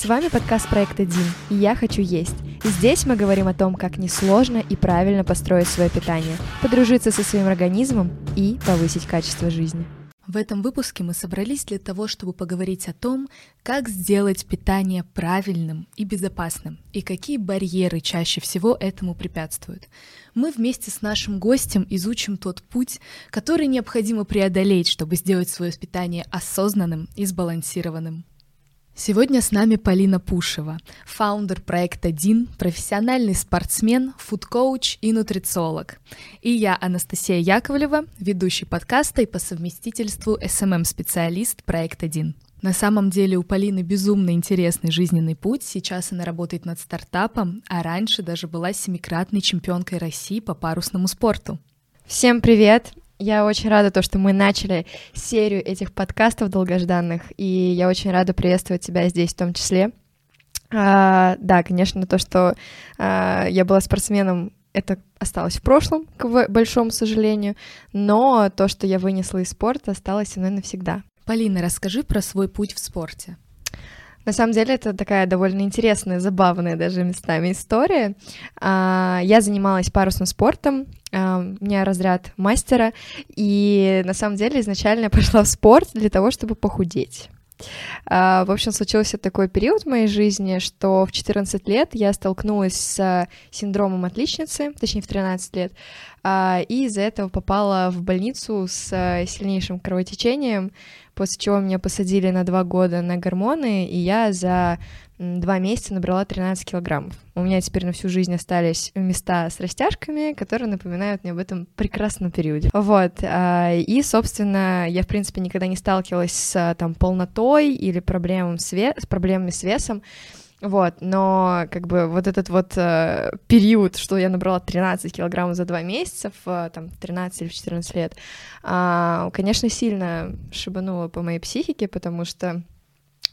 С вами подкаст проекта Дин и «Я хочу есть». Здесь мы говорим о том, как несложно и правильно построить свое питание, подружиться со своим организмом и повысить качество жизни. В этом выпуске мы собрались для того, чтобы поговорить о том, как сделать питание правильным и безопасным, и какие барьеры чаще всего этому препятствуют. Мы вместе с нашим гостем изучим тот путь, который необходимо преодолеть, чтобы сделать свое питание осознанным и сбалансированным. Сегодня с нами Полина Пушева, founder проекта ДИН, профессиональный спортсмен, food coach и нутрициолог. И я, Анастасия Яковлева, ведущий подкаста и по совместительству SMM-специалист проекта ДИН. На самом деле у Полины безумно интересный жизненный путь. Сейчас она работает над стартапом, а раньше даже была семикратной чемпионкой России по парусному спорту. Всем привет! Я очень рада, то, что мы начали серию этих подкастов долгожданных, и я очень рада приветствовать тебя здесь в том числе. А, да, конечно, то, что а, я была спортсменом, это осталось в прошлом, к большому сожалению, но то, что я вынесла из спорта, осталось со мной навсегда. Полина, расскажи про свой путь в спорте. На самом деле это такая довольно интересная, забавная даже местами история. А, я занималась парусным спортом, а, у меня разряд мастера, и на самом деле изначально я пошла в спорт для того, чтобы похудеть. А, в общем, случился такой период в моей жизни, что в 14 лет я столкнулась с синдромом отличницы, точнее в 13 лет, и из-за этого попала в больницу с сильнейшим кровотечением, после чего меня посадили на два года на гормоны, и я за два месяца набрала 13 килограммов. У меня теперь на всю жизнь остались места с растяжками, которые напоминают мне об этом прекрасном периоде. Вот, а, и, собственно, я, в принципе, никогда не сталкивалась с там полнотой или проблемами с, ве- с проблемами с весом, вот, но как бы вот этот вот э, период, что я набрала 13 килограммов за два месяца, в э, там 13 или 14 лет, э, конечно, сильно шибануло по моей психике, потому что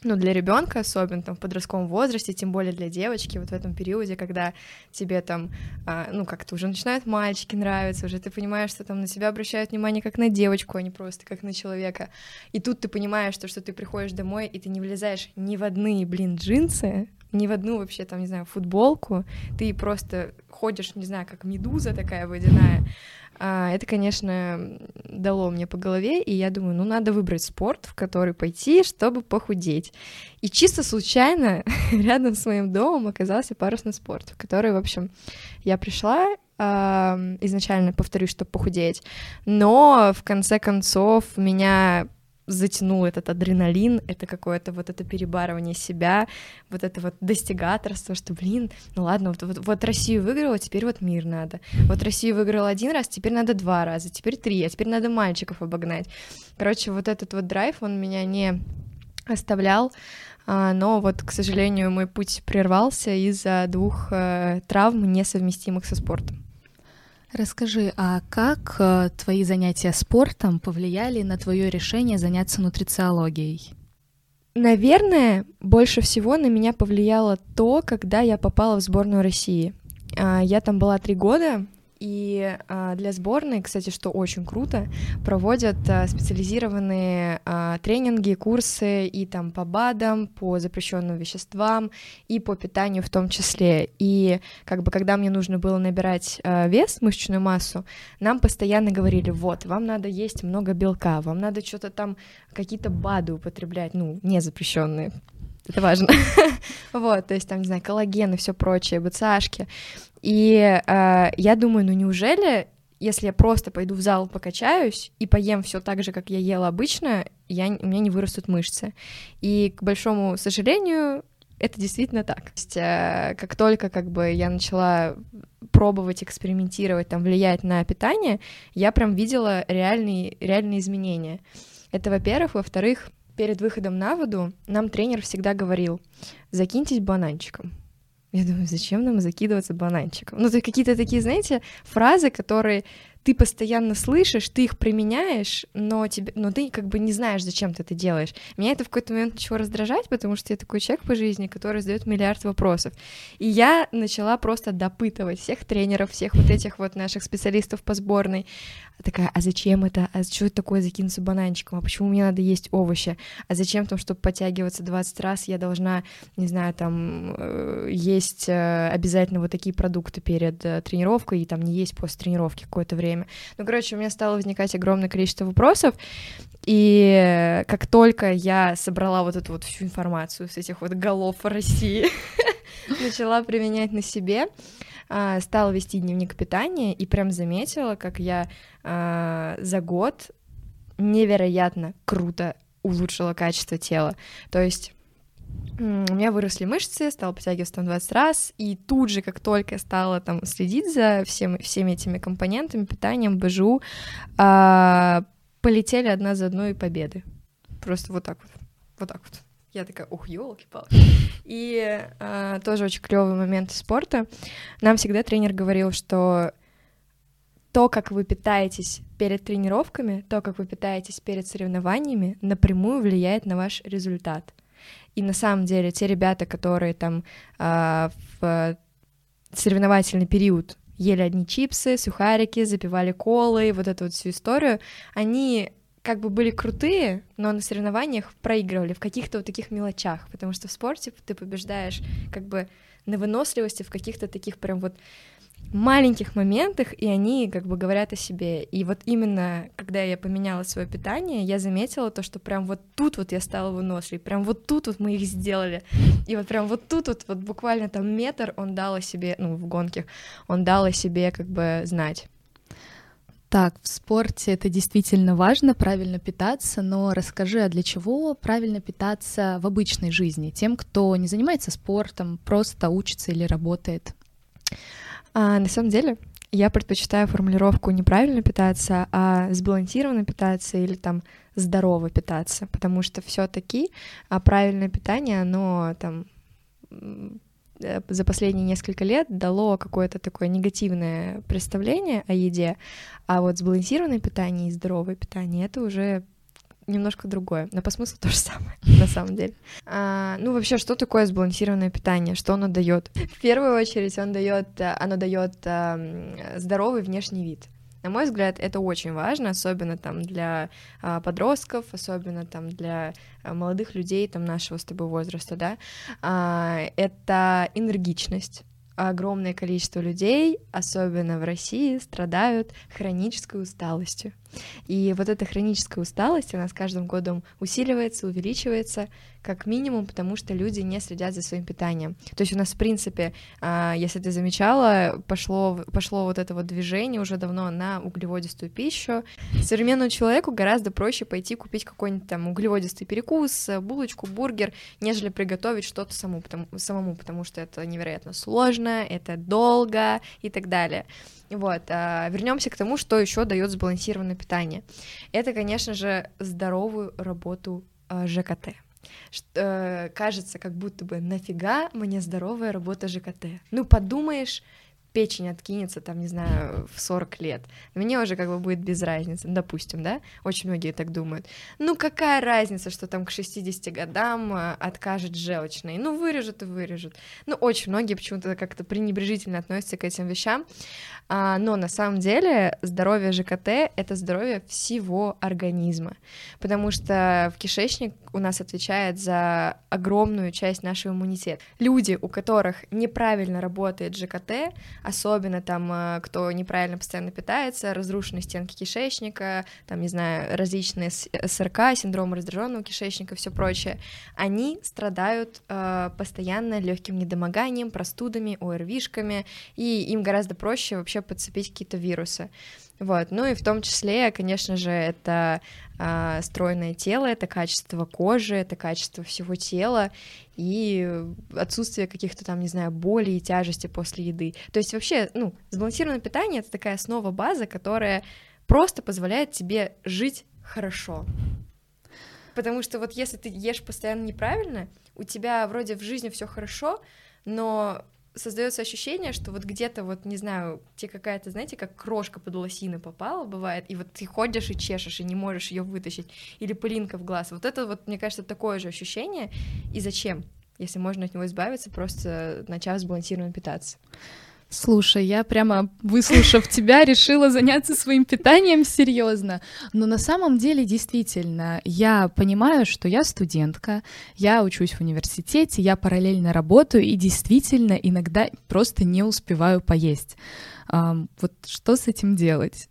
ну, для ребенка, особенно там в подростковом возрасте, тем более для девочки, вот в этом периоде, когда тебе там, а, ну, как-то уже начинают мальчики нравиться, уже ты понимаешь, что там на тебя обращают внимание как на девочку, а не просто как на человека. И тут ты понимаешь, что, что ты приходишь домой, и ты не влезаешь ни в одни, блин, джинсы, ни в одну вообще там, не знаю, футболку, ты просто ходишь, не знаю, как медуза такая водяная. А, это, конечно, дало мне по голове, и я думаю, ну, надо выбрать спорт, в который пойти, чтобы похудеть. И чисто случайно рядом с моим домом оказался парусный спорт, в который, в общем, я пришла, изначально, повторюсь, чтобы похудеть, но в конце концов меня затянул этот адреналин, это какое-то вот это перебарывание себя, вот это вот достигаторство, что, блин, ну ладно, вот, вот, вот Россию выиграла, теперь вот мир надо. Вот Россию выиграла один раз, теперь надо два раза, теперь три, а теперь надо мальчиков обогнать. Короче, вот этот вот драйв, он меня не оставлял, а, но вот, к сожалению, мой путь прервался из-за двух э, травм, несовместимых со спортом. Расскажи, а как э, твои занятия спортом повлияли на твое решение заняться нутрициологией? Наверное, больше всего на меня повлияло то, когда я попала в сборную России. А, я там была три года, и а, для сборной, кстати, что очень круто, проводят а, специализированные а, тренинги, курсы и там по БАДам, по запрещенным веществам и по питанию в том числе. И как бы когда мне нужно было набирать а, вес, мышечную массу, нам постоянно говорили, вот, вам надо есть много белка, вам надо что-то там, какие-то БАДы употреблять, ну, не запрещенные, это важно. вот, то есть там, не знаю, коллаген и все прочее, БЦАшки. И э, я думаю, ну неужели, если я просто пойду в зал покачаюсь и поем все так же, как я ела обычно, я, у меня не вырастут мышцы. И, к большому сожалению, это действительно так. То есть, э, как только как бы я начала пробовать, экспериментировать, там, влиять на питание, я прям видела реальные, реальные изменения. Это, во-первых. Во-вторых, перед выходом на воду нам тренер всегда говорил, закиньтесь бананчиком. Я думаю, зачем нам закидываться бананчиком? Ну, то какие-то такие, знаете, фразы, которые ты постоянно слышишь, ты их применяешь, но, тебе, но ты как бы не знаешь, зачем ты это делаешь. Меня это в какой-то момент начало раздражать, потому что я такой человек по жизни, который задает миллиард вопросов. И я начала просто допытывать всех тренеров, всех вот этих вот наших специалистов по сборной. Такая, а зачем это? А что это такое закинуться бананчиком? А почему мне надо есть овощи? А зачем там, чтобы подтягиваться 20 раз, я должна, не знаю, там, э, есть э, обязательно вот такие продукты перед э, тренировкой и там не есть после тренировки какое-то время? Время. Ну, короче, у меня стало возникать огромное количество вопросов, и как только я собрала вот эту вот всю информацию с этих вот голов России, начала применять на себе, а, стала вести дневник питания и прям заметила, как я а, за год невероятно круто улучшила качество тела. То есть у меня выросли мышцы, стала подтягиваться там 20 раз, и тут же, как только я стала там следить за всем, всеми этими компонентами, питанием, БЖУ, а, полетели одна за одной победы. Просто вот так вот, вот так вот. Я такая, ух, елки-палки. И а, тоже очень клевый момент спорта. Нам всегда тренер говорил, что то, как вы питаетесь перед тренировками, то, как вы питаетесь перед соревнованиями, напрямую влияет на ваш результат. И на самом деле те ребята, которые там э, в соревновательный период ели одни чипсы, сухарики, запивали колы, вот эту вот всю историю, они как бы были крутые, но на соревнованиях проигрывали в каких-то вот таких мелочах, потому что в спорте ты побеждаешь как бы на выносливости в каких-то таких прям вот маленьких моментах, и они как бы говорят о себе. И вот именно, когда я поменяла свое питание, я заметила то, что прям вот тут вот я стала выносливой, прям вот тут вот мы их сделали. И вот прям вот тут вот, вот буквально там метр он дал о себе, ну, в гонке, он дал о себе как бы знать. Так, в спорте это действительно важно, правильно питаться, но расскажи, а для чего правильно питаться в обычной жизни, тем, кто не занимается спортом, просто учится или работает? А, на самом деле, я предпочитаю формулировку неправильно питаться, а сбалансированно питаться или там здорово питаться, потому что все-таки а правильное питание, оно там э, за последние несколько лет дало какое-то такое негативное представление о еде, а вот сбалансированное питание и здоровое питание это уже немножко другое, но по смыслу то же самое, на самом деле. А, ну, вообще, что такое сбалансированное питание? Что оно дает? В первую очередь, он дает, оно дает а, здоровый внешний вид. На мой взгляд, это очень важно, особенно там для а, подростков, особенно там для а, молодых людей там нашего с тобой возраста, да. А, это энергичность огромное количество людей, особенно в России, страдают хронической усталостью. И вот эта хроническая усталость, она с каждым годом усиливается, увеличивается, как минимум, потому что люди не следят за своим питанием. То есть у нас, в принципе, а, если ты замечала, пошло, пошло вот это вот движение уже давно на углеводистую пищу. Современному человеку гораздо проще пойти купить какой-нибудь там углеводистый перекус, булочку, бургер, нежели приготовить что-то самому, потому, самому, потому что это невероятно сложно, это долго и так далее. Вот, а, вернемся к тому, что еще дает сбалансированное питание. Это, конечно же, здоровую работу а, ЖКТ. Э, кажется, как будто бы нафига мне здоровая работа ЖКТ. Ну, подумаешь, печень откинется, там, не знаю, в 40 лет. Мне уже как бы будет без разницы, допустим, да? Очень многие так думают. Ну, какая разница, что там к 60 годам э, откажет желчный? Ну, вырежут и вырежут. Ну, очень многие почему-то как-то пренебрежительно относятся к этим вещам. А, но на самом деле здоровье ЖКТ — это здоровье всего организма, потому что в кишечник у нас отвечает за огромную часть нашего иммунитета. Люди, у которых неправильно работает ЖКТ, особенно там, э, кто неправильно постоянно питается, разрушенные стенки кишечника, там, не знаю, различные СРК, синдром раздраженного кишечника, все прочее, они страдают э, постоянно легким недомоганием, простудами, ОРВИшками, и им гораздо проще вообще подцепить какие-то вирусы. Вот. Ну и в том числе, конечно же, это э, стройное тело, это качество кожи, это качество всего тела и отсутствие каких-то там, не знаю, боли и тяжести после еды. То есть вообще, ну, сбалансированное питание — это такая основа, база, которая просто позволяет тебе жить хорошо. Потому что вот если ты ешь постоянно неправильно, у тебя вроде в жизни все хорошо, но создается ощущение, что вот где-то вот, не знаю, тебе какая-то, знаете, как крошка под лосины попала, бывает, и вот ты ходишь и чешешь, и не можешь ее вытащить, или пылинка в глаз. Вот это вот, мне кажется, такое же ощущение. И зачем? Если можно от него избавиться, просто начав сбалансированно питаться. Слушай, я прямо, выслушав тебя, решила заняться своим питанием серьезно. Но на самом деле, действительно, я понимаю, что я студентка, я учусь в университете, я параллельно работаю и действительно иногда просто не успеваю поесть. Вот что с этим делать?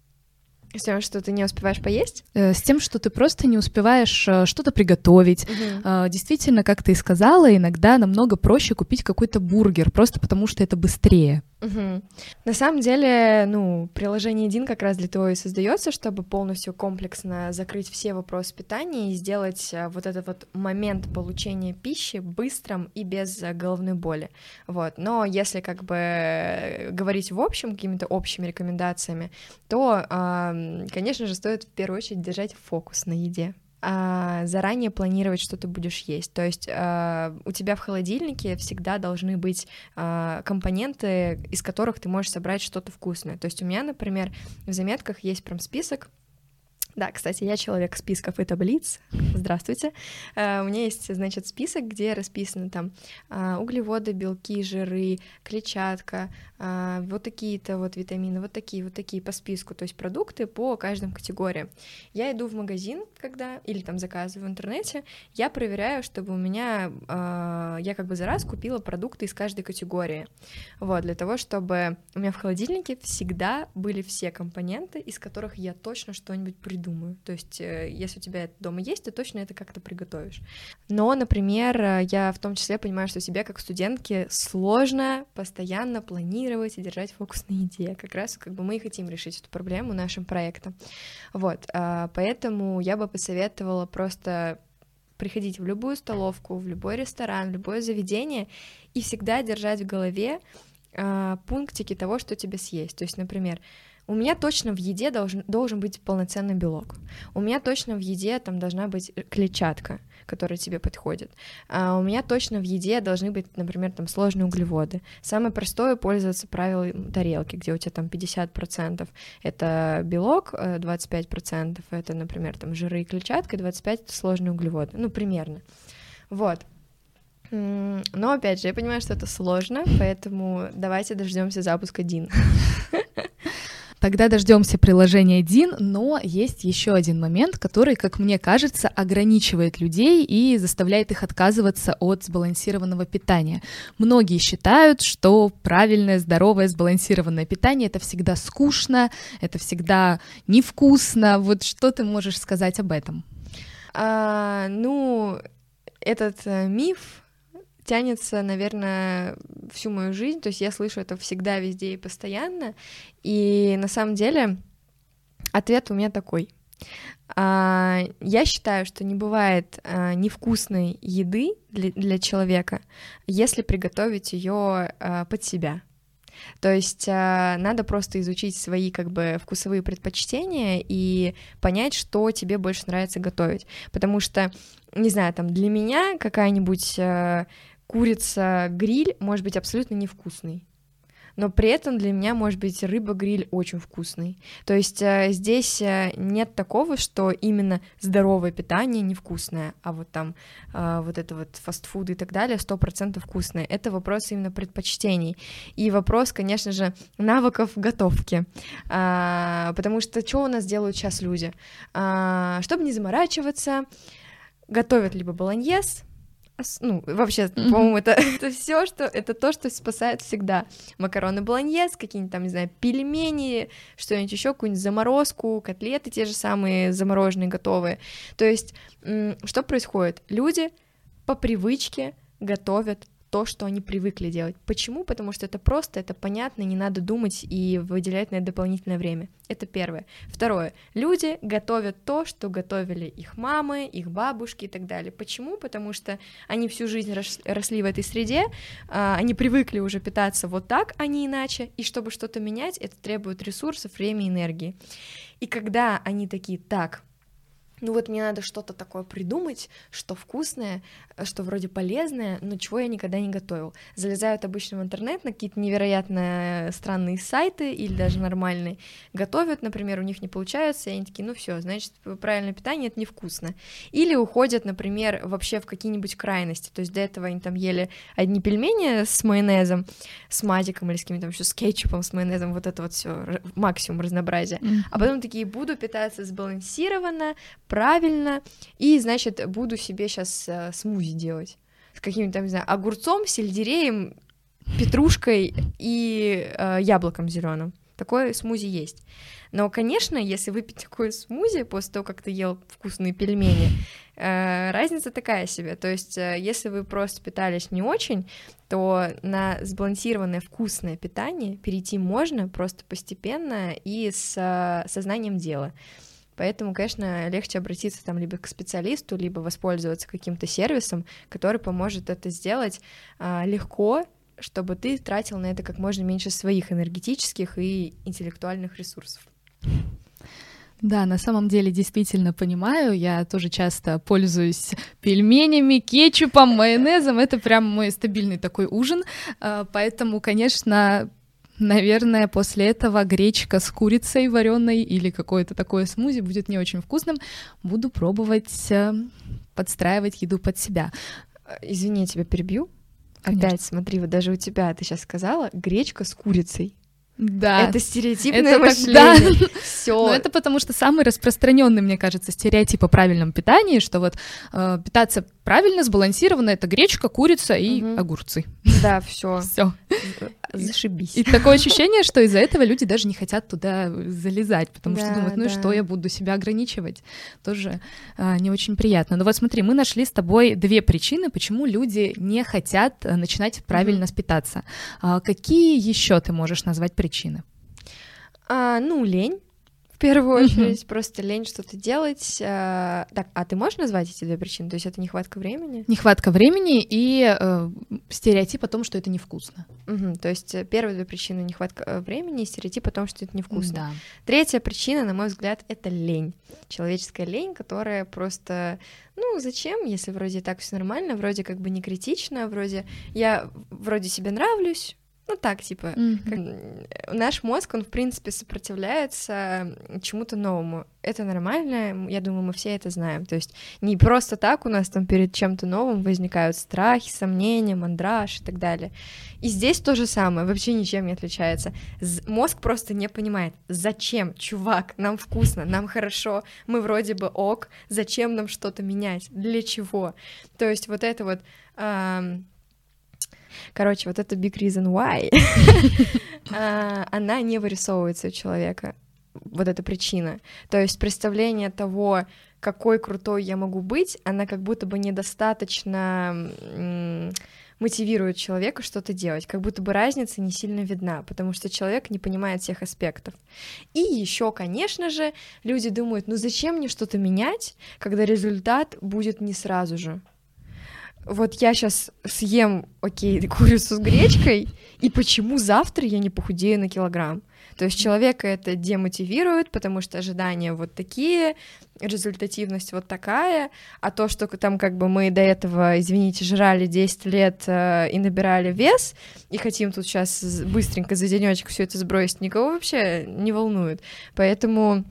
С тем, что ты не успеваешь поесть? Э, с тем, что ты просто не успеваешь э, что-то приготовить. Угу. Действительно, как ты и сказала, иногда намного проще купить какой-то бургер, просто потому что это быстрее. Угу. На самом деле, ну, приложение Дин как раз для того и создается, чтобы полностью комплексно закрыть все вопросы питания и сделать э, вот этот вот момент получения пищи быстрым и без головной боли. Вот. Но если как бы говорить в общем какими-то общими рекомендациями, то, конечно же, стоит в первую очередь держать фокус на еде а, заранее планировать, что ты будешь есть. То есть а, у тебя в холодильнике всегда должны быть а, компоненты, из которых ты можешь собрать что-то вкусное. То есть у меня, например, в заметках есть прям список да, кстати, я человек списков и таблиц. Здравствуйте. Uh, у меня есть, значит, список, где расписаны там uh, углеводы, белки, жиры, клетчатка, uh, вот такие-то вот витамины, вот такие, вот такие по списку, то есть продукты по каждым категориям. Я иду в магазин, когда, или там заказываю в интернете, я проверяю, чтобы у меня, я как бы за раз купила продукты из каждой категории. Вот, для того, чтобы у меня в холодильнике всегда были все компоненты, из которых я точно что-нибудь придумаю думаю. То есть, э, если у тебя это дома есть, ты точно это как-то приготовишь. Но, например, э, я в том числе понимаю, что себе как студентке сложно постоянно планировать и держать фокус на еде. Как раз как бы мы и хотим решить эту проблему нашим проектом. Вот, а, поэтому я бы посоветовала просто приходить в любую столовку, в любой ресторан, в любое заведение и всегда держать в голове пунктики того, что тебе съесть. То есть, например, у меня точно в еде должен, должен быть полноценный белок. У меня точно в еде там должна быть клетчатка, которая тебе подходит. А у меня точно в еде должны быть, например, там сложные углеводы. Самое простое пользоваться правилом тарелки, где у тебя там 50% это белок, 25% э, это, например, там жиры и клетчатка, 25% это сложные углеводы. Ну, примерно. Вот. Но опять же, я понимаю, что это сложно, поэтому давайте дождемся запуска Дин. Тогда дождемся приложения DIN, но есть еще один момент, который, как мне кажется, ограничивает людей и заставляет их отказываться от сбалансированного питания. Многие считают, что правильное, здоровое, сбалансированное питание это всегда скучно, это всегда невкусно. Вот что ты можешь сказать об этом? А, ну, этот э, миф тянется, наверное, всю мою жизнь, то есть я слышу это всегда, везде и постоянно, и на самом деле ответ у меня такой. А, я считаю, что не бывает а, невкусной еды для, человека, если приготовить ее а, под себя. То есть надо просто изучить свои как бы вкусовые предпочтения и понять, что тебе больше нравится готовить. Потому что, не знаю, там для меня какая-нибудь курица-гриль может быть абсолютно невкусный но при этом для меня может быть рыба-гриль очень вкусный. То есть э, здесь э, нет такого, что именно здоровое питание невкусное, а вот там э, вот это вот фастфуд и так далее сто процентов вкусное. Это вопрос именно предпочтений. И вопрос, конечно же, навыков готовки. А, потому что что у нас делают сейчас люди? А, чтобы не заморачиваться, готовят либо болоньез, ну, вообще, mm-hmm. по-моему, это, это все, что это то, что спасает всегда. Макароны болоньез, какие-нибудь там, не знаю, пельмени, что-нибудь еще, какую-нибудь заморозку, котлеты те же самые замороженные, готовые. То есть, что происходит? Люди по привычке готовят то, что они привыкли делать. Почему? Потому что это просто, это понятно, не надо думать и выделять на это дополнительное время. Это первое. Второе. Люди готовят то, что готовили их мамы, их бабушки и так далее. Почему? Потому что они всю жизнь росли в этой среде, а, они привыкли уже питаться вот так, а не иначе, и чтобы что-то менять, это требует ресурсов, времени, энергии. И когда они такие, так, ну вот мне надо что-то такое придумать, что вкусное, что вроде полезное, но чего я никогда не готовил. Залезают обычно в интернет на какие-то невероятно странные сайты или даже нормальные, готовят, например, у них не получается, и они такие, ну все, значит, правильное питание — это невкусно. Или уходят, например, вообще в какие-нибудь крайности, то есть до этого они там ели одни пельмени с майонезом, с мазиком или с каким-то еще с кетчупом, с майонезом, вот это вот все максимум разнообразия. Mm-hmm. А потом такие, буду питаться сбалансированно, правильно, и, значит, буду себе сейчас э, смузи делать с каким-то, там, не знаю, огурцом, сельдереем, петрушкой и э, яблоком зеленым. Такое смузи есть. Но, конечно, если выпить такое смузи после того, как ты ел вкусные пельмени, э, разница такая себе. То есть, э, если вы просто питались не очень, то на сбалансированное вкусное питание перейти можно просто постепенно и с э, сознанием дела. Поэтому, конечно, легче обратиться там либо к специалисту, либо воспользоваться каким-то сервисом, который поможет это сделать а, легко, чтобы ты тратил на это как можно меньше своих энергетических и интеллектуальных ресурсов. Да, на самом деле действительно понимаю. Я тоже часто пользуюсь пельменями, кетчупом, майонезом. Это прям мой стабильный такой ужин. А, поэтому, конечно, Наверное, после этого гречка с курицей вареной или какое-то такое смузи будет не очень вкусным. Буду пробовать э, подстраивать еду под себя. Извини, я тебя перебью. Конечно. Опять, смотри, вот даже у тебя, ты сейчас сказала, гречка с курицей. Да. Это стереотипное это мышление. Да. Все. Но это потому что самый распространенный, мне кажется, стереотип о правильном питании, что вот э, питаться правильно, сбалансированно это гречка, курица и угу. огурцы. Да, все. Все. Зашибись. И такое ощущение, что из-за этого люди даже не хотят туда залезать, потому да, что думают, ну да. и что, я буду себя ограничивать. Тоже а, не очень приятно. Но вот смотри, мы нашли с тобой две причины, почему люди не хотят э, начинать правильно mm питаться. А, какие еще ты можешь назвать причины? А, ну, лень в первую очередь, просто лень что-то делать. А, так, а ты можешь назвать эти две причины? То есть это нехватка времени? Нехватка времени и э, стереотип о том, что это невкусно. Угу, то есть э, первые две причины нехватка э, времени и стереотип о том, что это невкусно. Да. Третья причина, на мой взгляд, это лень. Человеческая лень, которая просто, ну, зачем, если вроде так все нормально, вроде как бы не критично, вроде я вроде себе нравлюсь, ну так, типа, mm-hmm. как, наш мозг, он, в принципе, сопротивляется чему-то новому. Это нормально, я думаю, мы все это знаем. То есть не просто так у нас там перед чем-то новым возникают страхи, сомнения, мандраж и так далее. И здесь то же самое, вообще ничем не отличается. Мозг просто не понимает, зачем, чувак, нам вкусно, нам хорошо, мы вроде бы ок, зачем нам что-то менять, для чего? То есть вот это вот... Эм, Короче, вот это big reason why, а, она не вырисовывается у человека. Вот эта причина. То есть представление того, какой крутой я могу быть, она как будто бы недостаточно мотивирует человека что-то делать, как будто бы разница не сильно видна, потому что человек не понимает всех аспектов. И еще, конечно же, люди думают, ну зачем мне что-то менять, когда результат будет не сразу же вот я сейчас съем, окей, курицу с гречкой, и почему завтра я не похудею на килограмм? То есть человека это демотивирует, потому что ожидания вот такие, результативность вот такая, а то, что там как бы мы до этого, извините, жрали 10 лет э, и набирали вес, и хотим тут сейчас быстренько за денечек все это сбросить, никого вообще не волнует. Поэтому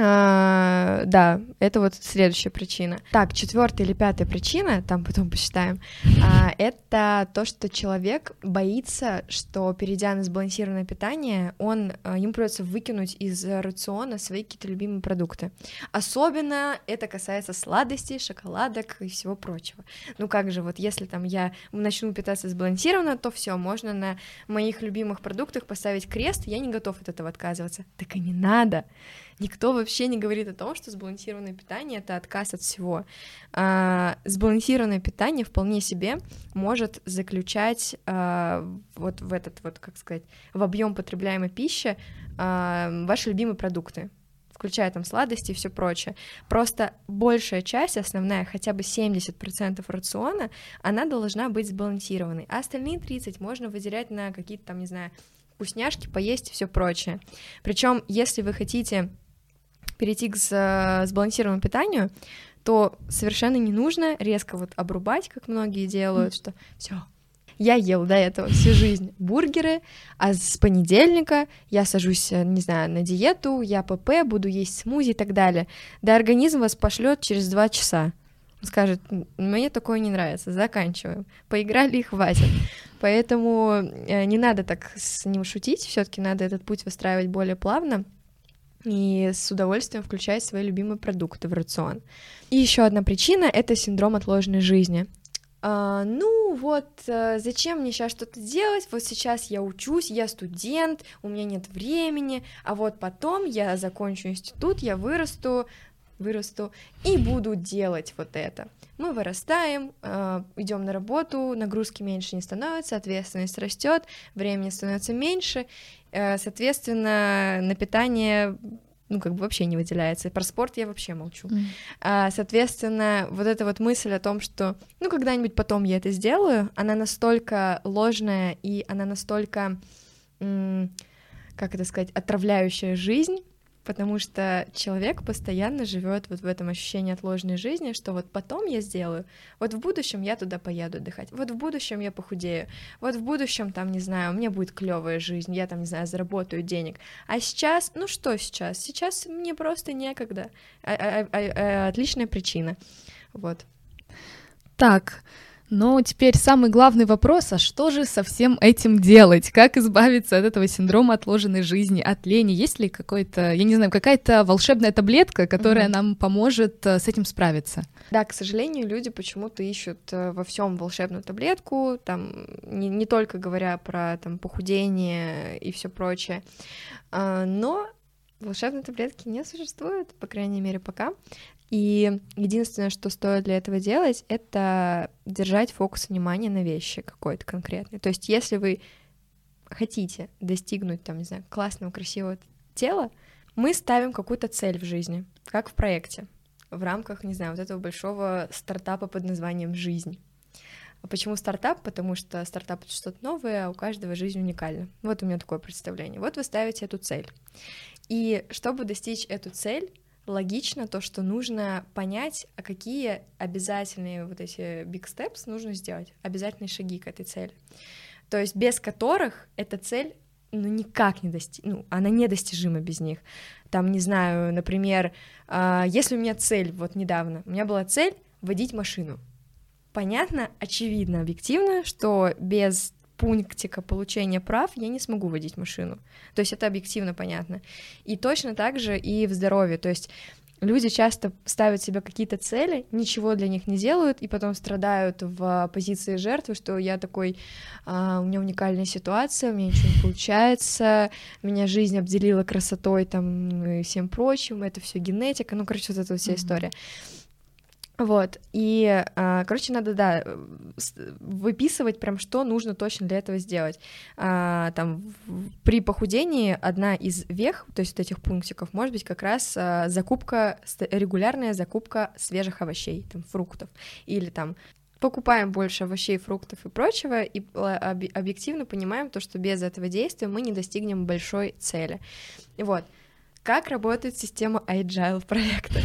а, да, это вот следующая причина. Так, четвертая или пятая причина, там потом посчитаем, а, это то, что человек боится, что перейдя на сбалансированное питание, он, а, ему придется выкинуть из рациона свои какие-то любимые продукты. Особенно это касается сладостей, шоколадок и всего прочего. Ну как же, вот если там я начну питаться сбалансированно, то все, можно на моих любимых продуктах поставить крест, я не готов от этого отказываться. Так и не надо. Никто вообще не говорит о том, что сбалансированное питание — это отказ от всего. А, сбалансированное питание вполне себе может заключать а, вот в этот вот, как сказать, в объем потребляемой пищи а, ваши любимые продукты включая там сладости и все прочее. Просто большая часть, основная, хотя бы 70% рациона, она должна быть сбалансированной, а остальные 30% можно выделять на какие-то там, не знаю, вкусняшки, поесть и все прочее. Причем, если вы хотите перейти к сбалансированному питанию, то совершенно не нужно резко вот обрубать, как многие делают, что все, я ел до этого всю жизнь бургеры, а с понедельника я сажусь, э, не знаю, на диету, я ПП, буду есть смузи и так далее. Да организм вас пошлет через два часа. Он скажет, мне такое не нравится, заканчиваем. Поиграли и хватит. Поэтому э, не надо так с ним шутить, все-таки надо этот путь выстраивать более плавно и с удовольствием включать свои любимые продукты в рацион. И еще одна причина — это синдром отложенной жизни а, ну вот, а, зачем мне сейчас что-то делать, вот сейчас я учусь, я студент, у меня нет времени, а вот потом я закончу институт, я вырасту, вырасту и буду делать вот это. Мы вырастаем, э, идем на работу, нагрузки меньше не становится, ответственность растет, времени становится меньше, э, соответственно, на питание ну, как бы вообще не выделяется. Про спорт я вообще молчу. Mm. А, соответственно, вот эта вот мысль о том, что, ну, когда-нибудь потом я это сделаю, она настолько ложная и она настолько, как это сказать, отравляющая жизнь, потому что человек постоянно живет вот в этом ощущении отложенной жизни, что вот потом я сделаю, вот в будущем я туда поеду отдыхать, вот в будущем я похудею, вот в будущем там, не знаю, у меня будет клевая жизнь, я там, не знаю, заработаю денег, а сейчас, ну что сейчас? Сейчас мне просто некогда, а, а, а, а, отличная причина, вот. Так, но теперь самый главный вопрос, а что же со всем этим делать? Как избавиться от этого синдрома отложенной жизни, от лени? Есть ли какой-то, я не знаю, какая-то волшебная таблетка, которая угу. нам поможет э, с этим справиться? Да, к сожалению, люди почему-то ищут э, во всем волшебную таблетку, там не, не только говоря про там похудение и все прочее, а, но волшебной таблетки не существует, по крайней мере, пока. И единственное, что стоит для этого делать, это держать фокус внимания на вещи какой-то конкретной. То есть, если вы хотите достигнуть, там, не знаю, классного, красивого тела, мы ставим какую-то цель в жизни, как в проекте, в рамках, не знаю, вот этого большого стартапа под названием «Жизнь». А почему стартап? Потому что стартап — это что-то новое, а у каждого жизнь уникальна. Вот у меня такое представление. Вот вы ставите эту цель. И чтобы достичь эту цель, логично то, что нужно понять, а какие обязательные вот эти big steps нужно сделать, обязательные шаги к этой цели. То есть без которых эта цель ну, никак не достиг, ну, она недостижима без них. Там, не знаю, например, э, если у меня цель, вот недавно, у меня была цель водить машину. Понятно, очевидно, объективно, что без пунктика получения прав я не смогу водить машину. То есть это объективно понятно. И точно так же и в здоровье. То есть люди часто ставят себе какие-то цели, ничего для них не делают, и потом страдают в позиции жертвы, что я такой, а, у меня уникальная ситуация, у меня ничего не получается, меня жизнь обделила красотой там и всем прочим, это все генетика, ну, короче, вот эта вся mm-hmm. история. Вот, и, а, короче, надо, да, выписывать прям, что нужно точно для этого сделать. А, там, при похудении одна из вех, то есть вот этих пунктиков, может быть как раз а, закупка, регулярная закупка свежих овощей, там, фруктов, или там покупаем больше овощей, фруктов и прочего, и объективно понимаем то, что без этого действия мы не достигнем большой цели. Вот. Как работает система Agile проекта?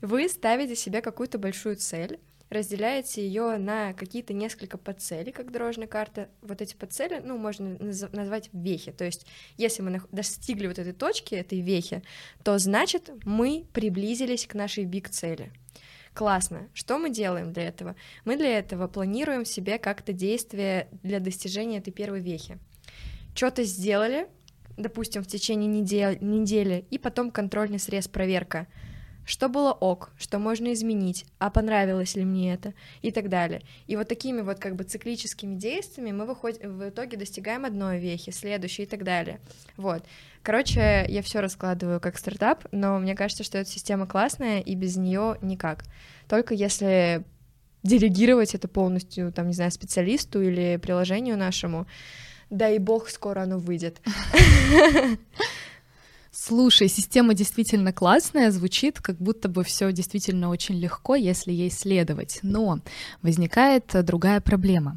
Вы ставите себе какую-то большую цель, разделяете ее на какие-то несколько подцелей, как дорожная карта. Вот эти подцели, ну, можно назвать вехи. То есть, если мы достигли вот этой точки, этой вехи, то значит, мы приблизились к нашей биг-цели. Классно. Что мы делаем для этого? Мы для этого планируем себе как-то действие для достижения этой первой вехи. Что-то сделали, допустим, в течение недели, недели, и потом контрольный срез, проверка — что было ок, что можно изменить, а понравилось ли мне это и так далее. И вот такими вот как бы циклическими действиями мы выходим, в итоге достигаем одной вехи, следующей и так далее. Вот. Короче, я все раскладываю как стартап, но мне кажется, что эта система классная, и без нее никак. Только если делегировать это полностью, там, не знаю, специалисту или приложению нашему, дай бог, скоро оно выйдет. Слушай, система действительно классная, звучит, как будто бы все действительно очень легко, если ей следовать. Но возникает другая проблема.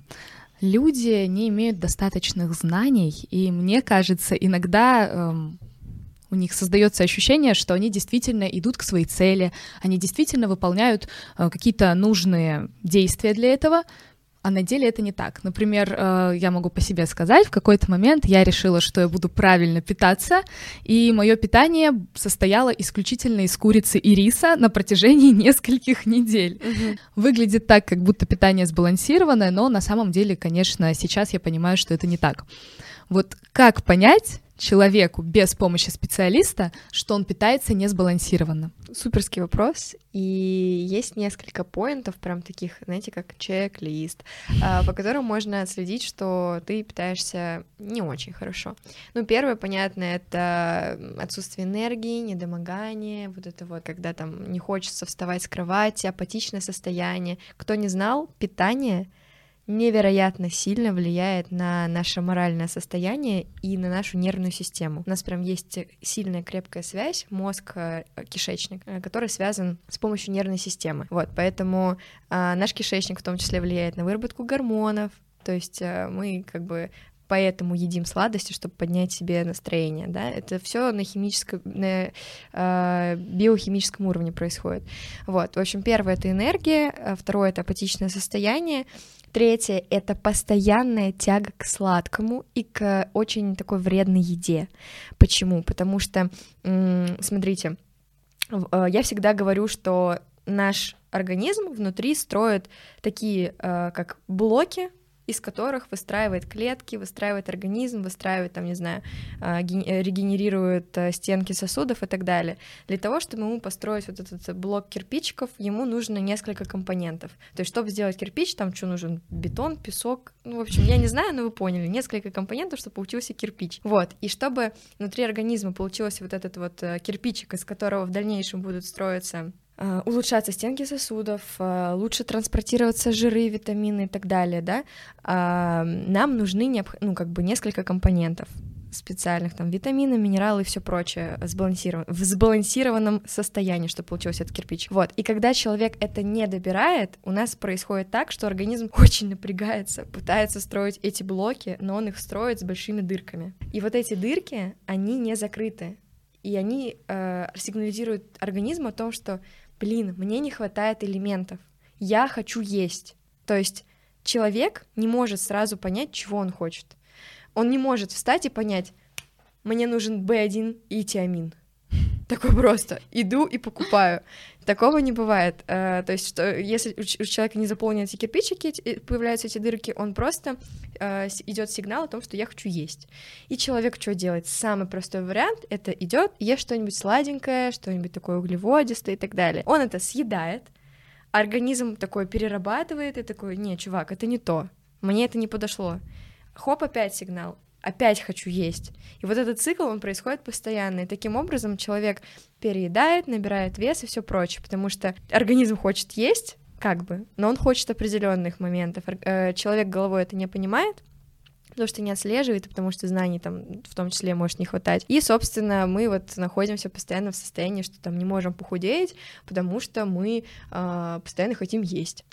Люди не имеют достаточных знаний, и мне кажется, иногда эм, у них создается ощущение, что они действительно идут к своей цели, они действительно выполняют э, какие-то нужные действия для этого, а на деле это не так. Например, э, я могу по себе сказать, в какой-то момент я решила, что я буду правильно питаться, и мое питание состояло исключительно из курицы и риса на протяжении нескольких недель. Угу. Выглядит так, как будто питание сбалансированное, но на самом деле, конечно, сейчас я понимаю, что это не так. Вот как понять, человеку без помощи специалиста, что он питается несбалансированно? Суперский вопрос, и есть несколько поинтов, прям таких, знаете, как чек-лист, а, по которым можно отследить, что ты питаешься не очень хорошо. Ну, первое, понятно, это отсутствие энергии, недомогание, вот это вот, когда там не хочется вставать с кровати, апатичное состояние. Кто не знал, питание — невероятно сильно влияет на наше моральное состояние и на нашу нервную систему. У нас прям есть сильная крепкая связь мозг-кишечник, э, который связан с помощью нервной системы. Вот, поэтому а, наш кишечник в том числе влияет на выработку гормонов, то есть а, мы как бы поэтому едим сладости, чтобы поднять себе настроение, да, это все на химическом, на э, биохимическом уровне происходит. Вот, в общем, первое — это энергия, второе — это апатичное состояние, Третье — это постоянная тяга к сладкому и к очень такой вредной еде. Почему? Потому что, смотрите, э, я всегда говорю, что наш организм внутри строит такие, э, как блоки, из которых выстраивает клетки, выстраивает организм, выстраивает, там, не знаю, а, э, регенерирует э, стенки сосудов и так далее. Для того, чтобы ему построить вот этот блок кирпичиков, ему нужно несколько компонентов. То есть, чтобы сделать кирпич, там что нужен? Бетон, песок, ну, в общем, я не знаю, но вы поняли, несколько компонентов, чтобы получился кирпич. Вот, и чтобы внутри организма получился вот этот вот э, кирпичик, из которого в дальнейшем будут строиться Э, улучшаться стенки сосудов, э, лучше транспортироваться жиры, витамины и так далее, да, а, нам нужны ну, как бы несколько компонентов специальных, там, витамины, минералы и все прочее сбалансирован... в сбалансированном состоянии, чтобы получился этот кирпич. Вот, и когда человек это не добирает, у нас происходит так, что организм очень напрягается, пытается строить эти блоки, но он их строит с большими дырками. И вот эти дырки, они не закрыты, и они э, сигнализируют организму о том, что блин, мне не хватает элементов, я хочу есть. То есть человек не может сразу понять, чего он хочет. Он не может встать и понять, мне нужен B1 и тиамин. Такой просто. Иду и покупаю. Такого не бывает. Uh, то есть, что если у человека не заполнены эти кирпичики, появляются эти дырки, он просто uh, идет сигнал о том, что я хочу есть. И человек что делает? Самый простой вариант это идет, ест что-нибудь сладенькое, что-нибудь такое углеводистое и так далее. Он это съедает, организм такой перерабатывает и такой, не, чувак, это не то, мне это не подошло. Хоп, опять сигнал опять хочу есть. И вот этот цикл, он происходит постоянно. И таким образом человек переедает, набирает вес и все прочее, потому что организм хочет есть, как бы, но он хочет определенных моментов. Э, человек головой это не понимает, потому что не отслеживает, потому что знаний там в том числе может не хватать. И, собственно, мы вот находимся постоянно в состоянии, что там не можем похудеть, потому что мы э, постоянно хотим есть.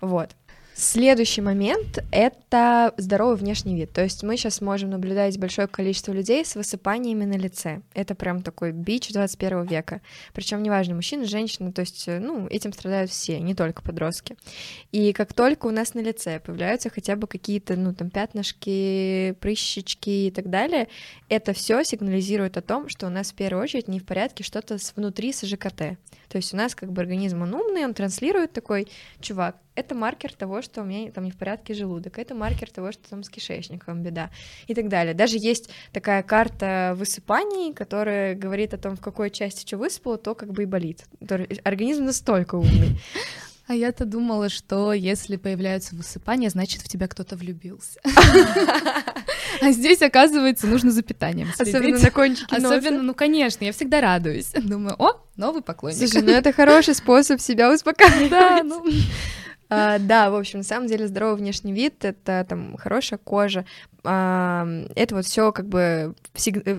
Вот. Следующий момент — это здоровый внешний вид. То есть мы сейчас можем наблюдать большое количество людей с высыпаниями на лице. Это прям такой бич 21 века. Причем неважно, мужчина, женщина, то есть, ну, этим страдают все, не только подростки. И как только у нас на лице появляются хотя бы какие-то, ну, там, пятнышки, прыщички и так далее, это все сигнализирует о том, что у нас в первую очередь не в порядке что-то внутри с ЖКТ. То есть у нас как бы организм он умный, он транслирует такой, чувак, это маркер того, что у меня там не в порядке желудок, это маркер того, что там с кишечником беда и так далее. Даже есть такая карта высыпаний, которая говорит о том, в какой части что высыпало, то как бы и болит. Организм настолько умный. А я-то думала, что если появляются высыпания, значит, в тебя кто-то влюбился. А здесь, оказывается, нужно за питанием Особенно на кончике. Особенно, ну, конечно, я всегда радуюсь. Думаю, о, новый поклонник. Слушай, ну это хороший способ себя успокаивать. Да, ну... Uh, да, в общем, на самом деле здоровый внешний вид это там хорошая кожа, uh, это вот все как бы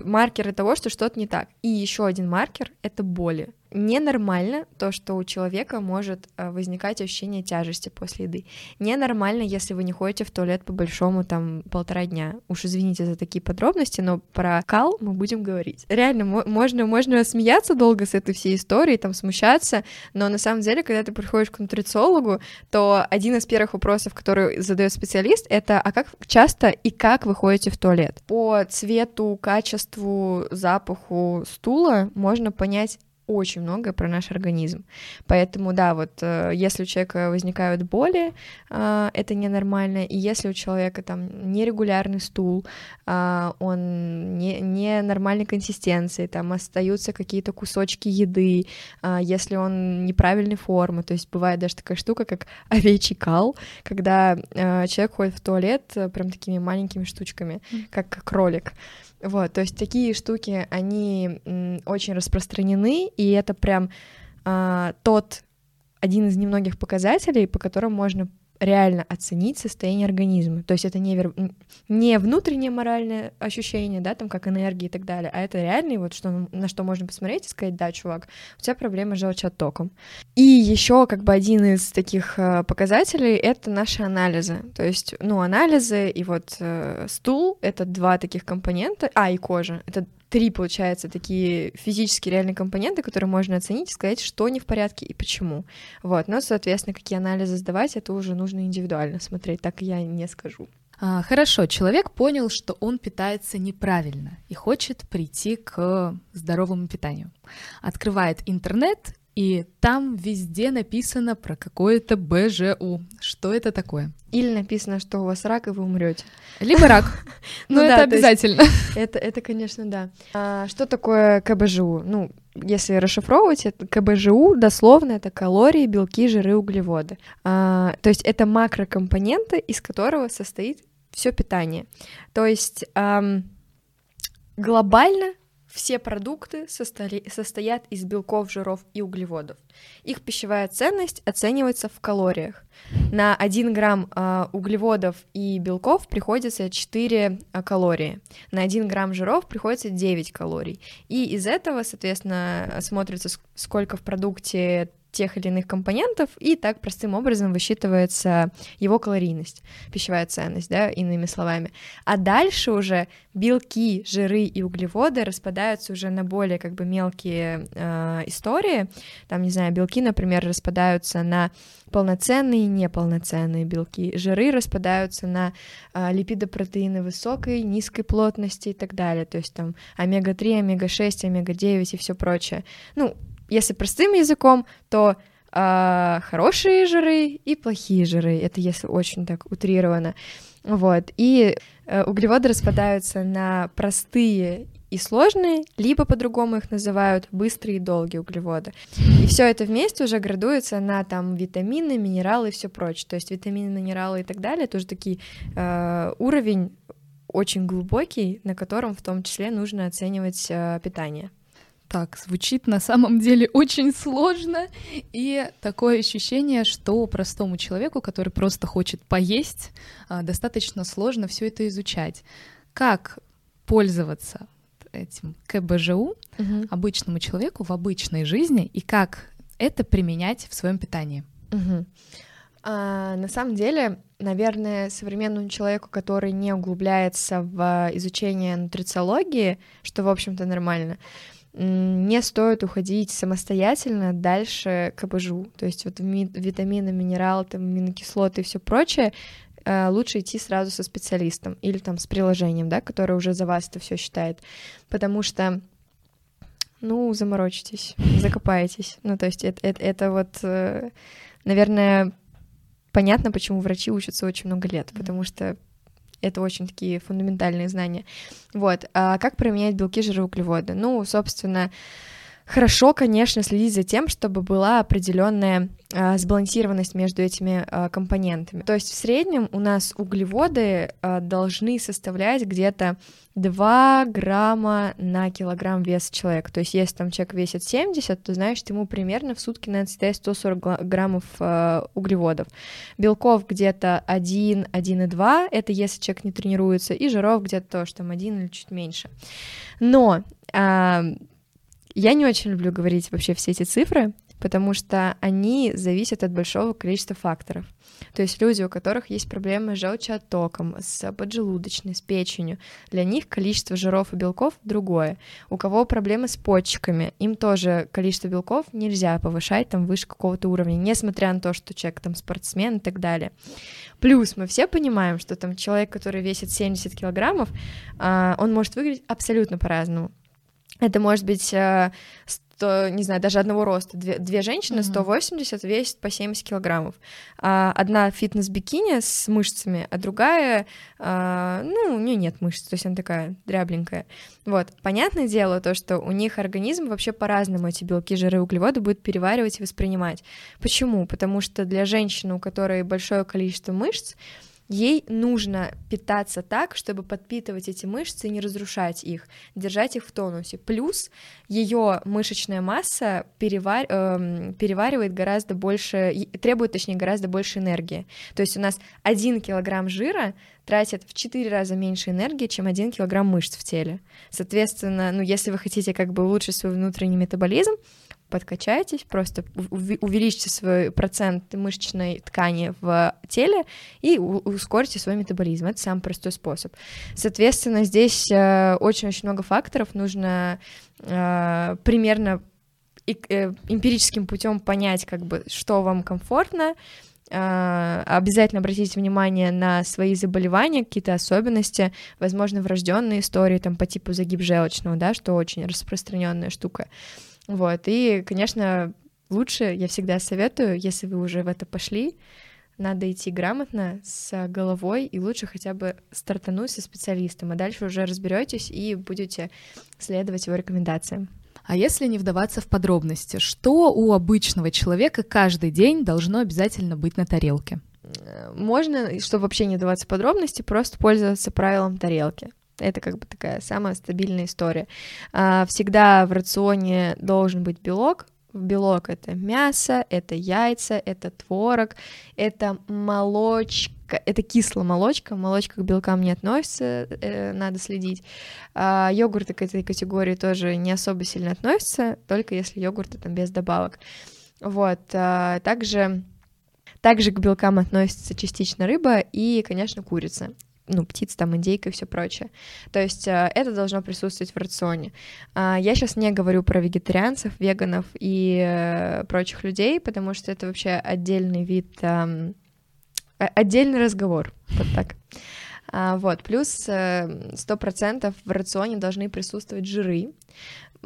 маркеры того, что что-то не так. И еще один маркер это боли. Ненормально то, что у человека может э, возникать ощущение тяжести после еды. Ненормально, если вы не ходите в туалет по большому там полтора дня. Уж извините за такие подробности, но про кал мы будем говорить. Реально, можно, можно смеяться долго с этой всей историей, там смущаться, но на самом деле, когда ты приходишь к нутрициологу, то один из первых вопросов, который задает специалист, это а как часто и как вы ходите в туалет? По цвету, качеству, запаху стула можно понять очень многое про наш организм. Поэтому, да, вот э, если у человека возникают боли, э, это ненормально, и если у человека там нерегулярный стул, э, он не, не нормальной консистенции, там остаются какие-то кусочки еды, если он неправильной формы, то есть бывает даже такая штука, как овечий кал, когда человек ходит в туалет прям такими маленькими штучками, как кролик. Вот, то есть такие штуки, они очень распространены, и это прям а, тот один из немногих показателей, по которым можно реально оценить состояние организма. То есть это не, вер... не внутреннее моральное ощущение, да, там как энергия и так далее, а это реальный вот что, на что можно посмотреть и сказать, да, чувак, у тебя проблема с желчеоттоком. И еще как бы один из таких э, показателей — это наши анализы. То есть, ну, анализы и вот э, стул — это два таких компонента, а, и кожа — это три, получается, такие физические реальные компоненты, которые можно оценить и сказать, что не в порядке и почему. Вот, но, соответственно, какие анализы сдавать, это уже нужно индивидуально смотреть, так я не скажу. А, хорошо, человек понял, что он питается неправильно и хочет прийти к здоровому питанию. Открывает интернет и там везде написано про какое-то БЖУ. Что это такое? Или написано, что у вас рак, и вы умрете. Либо рак. Ну, это обязательно. Это, это, конечно, да. А, что такое КБЖУ? Ну, если расшифровывать, это КБЖУ дословно это калории, белки, жиры, углеводы. А, то есть это макрокомпоненты, из которого состоит все питание. То есть глобально все продукты состоят из белков, жиров и углеводов. Их пищевая ценность оценивается в калориях. На 1 грамм э, углеводов и белков приходится 4 э, калории. На 1 грамм жиров приходится 9 калорий. И из этого, соответственно, смотрится, сколько в продукте тех или иных компонентов, и так простым образом высчитывается его калорийность, пищевая ценность, да, иными словами. А дальше уже белки, жиры и углеводы распадаются уже на более как бы мелкие э, истории. Там, не знаю, белки, например, распадаются на полноценные и неполноценные белки. Жиры распадаются на э, липидопротеины высокой, низкой плотности и так далее. То есть там омега-3, омега-6, омега-9 и все прочее. Ну, если простым языком, то э, хорошие жиры и плохие жиры. Это если очень так утрированно. Вот. И э, углеводы распадаются на простые и сложные, либо по-другому их называют быстрые и долгие углеводы. И все это вместе уже градуется на там витамины, минералы и все прочее. То есть витамины, минералы и так далее, это уже такие э, уровень очень глубокий, на котором в том числе нужно оценивать э, питание. Так, звучит на самом деле очень сложно, и такое ощущение, что простому человеку, который просто хочет поесть, а, достаточно сложно все это изучать. Как пользоваться этим КБЖУ угу. обычному человеку в обычной жизни и как это применять в своем питании? Угу. А, на самом деле, наверное, современному человеку, который не углубляется в изучение нутрициологии, что, в общем-то, нормально, не стоит уходить самостоятельно дальше к КБЖУ. То есть вот витамины, минералы, там, аминокислоты и все прочее э, лучше идти сразу со специалистом или там с приложением, да, которое уже за вас это все считает. Потому что ну, заморочитесь, закопаетесь. Ну, то есть это, это, это вот, э, наверное, понятно, почему врачи учатся очень много лет, потому что это очень такие фундаментальные знания. Вот. А как применять белки, жиры, углеводы? Ну, собственно, хорошо, конечно, следить за тем, чтобы была определенная а, сбалансированность между этими а, компонентами. То есть в среднем у нас углеводы а, должны составлять где-то 2 грамма на килограмм веса человека. То есть если там человек весит 70, то значит ему примерно в сутки надо съедать 140 граммов углеводов. Белков где-то 1, 1,2, это если человек не тренируется, и жиров где-то тоже там 1 или чуть меньше. Но Я не очень люблю говорить вообще все эти цифры, потому что они зависят от большого количества факторов. То есть люди, у которых есть проблемы с желчеоттоком, с поджелудочной, с печенью, для них количество жиров и белков другое. У кого проблемы с почками, им тоже количество белков нельзя повышать там выше какого-то уровня, несмотря на то, что человек там спортсмен и так далее. Плюс мы все понимаем, что там человек, который весит 70 килограммов, а, он может выглядеть абсолютно по-разному. Это может быть 100, не знаю, даже одного роста. Две, две женщины, 180, весят по 70 килограммов. А, одна фитнес-бикини с мышцами, а другая, а, ну, у нее нет мышц, то есть она такая дрябленькая. Вот, понятное дело то, что у них организм вообще по-разному эти белки, жиры, углеводы будет переваривать и воспринимать. Почему? Потому что для женщины, у которой большое количество мышц, Ей нужно питаться так, чтобы подпитывать эти мышцы и не разрушать их, держать их в тонусе. Плюс ее мышечная масса перевар... э, переваривает гораздо больше, требует, точнее, гораздо больше энергии. То есть у нас один килограмм жира тратит в 4 раза меньше энергии, чем 1 килограмм мышц в теле. Соответственно, ну, если вы хотите как бы улучшить свой внутренний метаболизм, подкачайтесь, просто увеличьте свой процент мышечной ткани в теле и ускорите свой метаболизм. Это самый простой способ. Соответственно, здесь э, очень-очень много факторов. Нужно э, примерно э, эмпирическим путем понять, как бы, что вам комфортно, обязательно обратите внимание на свои заболевания, какие-то особенности, возможно, врожденные истории там по типу загиб желчного, да, что очень распространенная штука. Вот, и, конечно, лучше, я всегда советую, если вы уже в это пошли, надо идти грамотно, с головой, и лучше хотя бы стартануть со специалистом, а дальше уже разберетесь и будете следовать его рекомендациям. А если не вдаваться в подробности, что у обычного человека каждый день должно обязательно быть на тарелке? Можно, чтобы вообще не вдаваться в подробности, просто пользоваться правилом тарелки. Это как бы такая самая стабильная история. А, всегда в рационе должен быть белок. Белок это мясо, это яйца, это творог, это молочка, это кислая молочка, молочка к белкам не относится, э, надо следить. А, йогурты к этой категории тоже не особо сильно относятся, только если йогурты там без добавок. Вот, а, также также к белкам относится частично рыба и, конечно, курица ну, птиц, там, индейка и все прочее. То есть э, это должно присутствовать в рационе. А, я сейчас не говорю про вегетарианцев, веганов и э, прочих людей, потому что это вообще отдельный вид, отдельный разговор, вот так. А, вот, плюс э, сто процентов в рационе должны присутствовать жиры,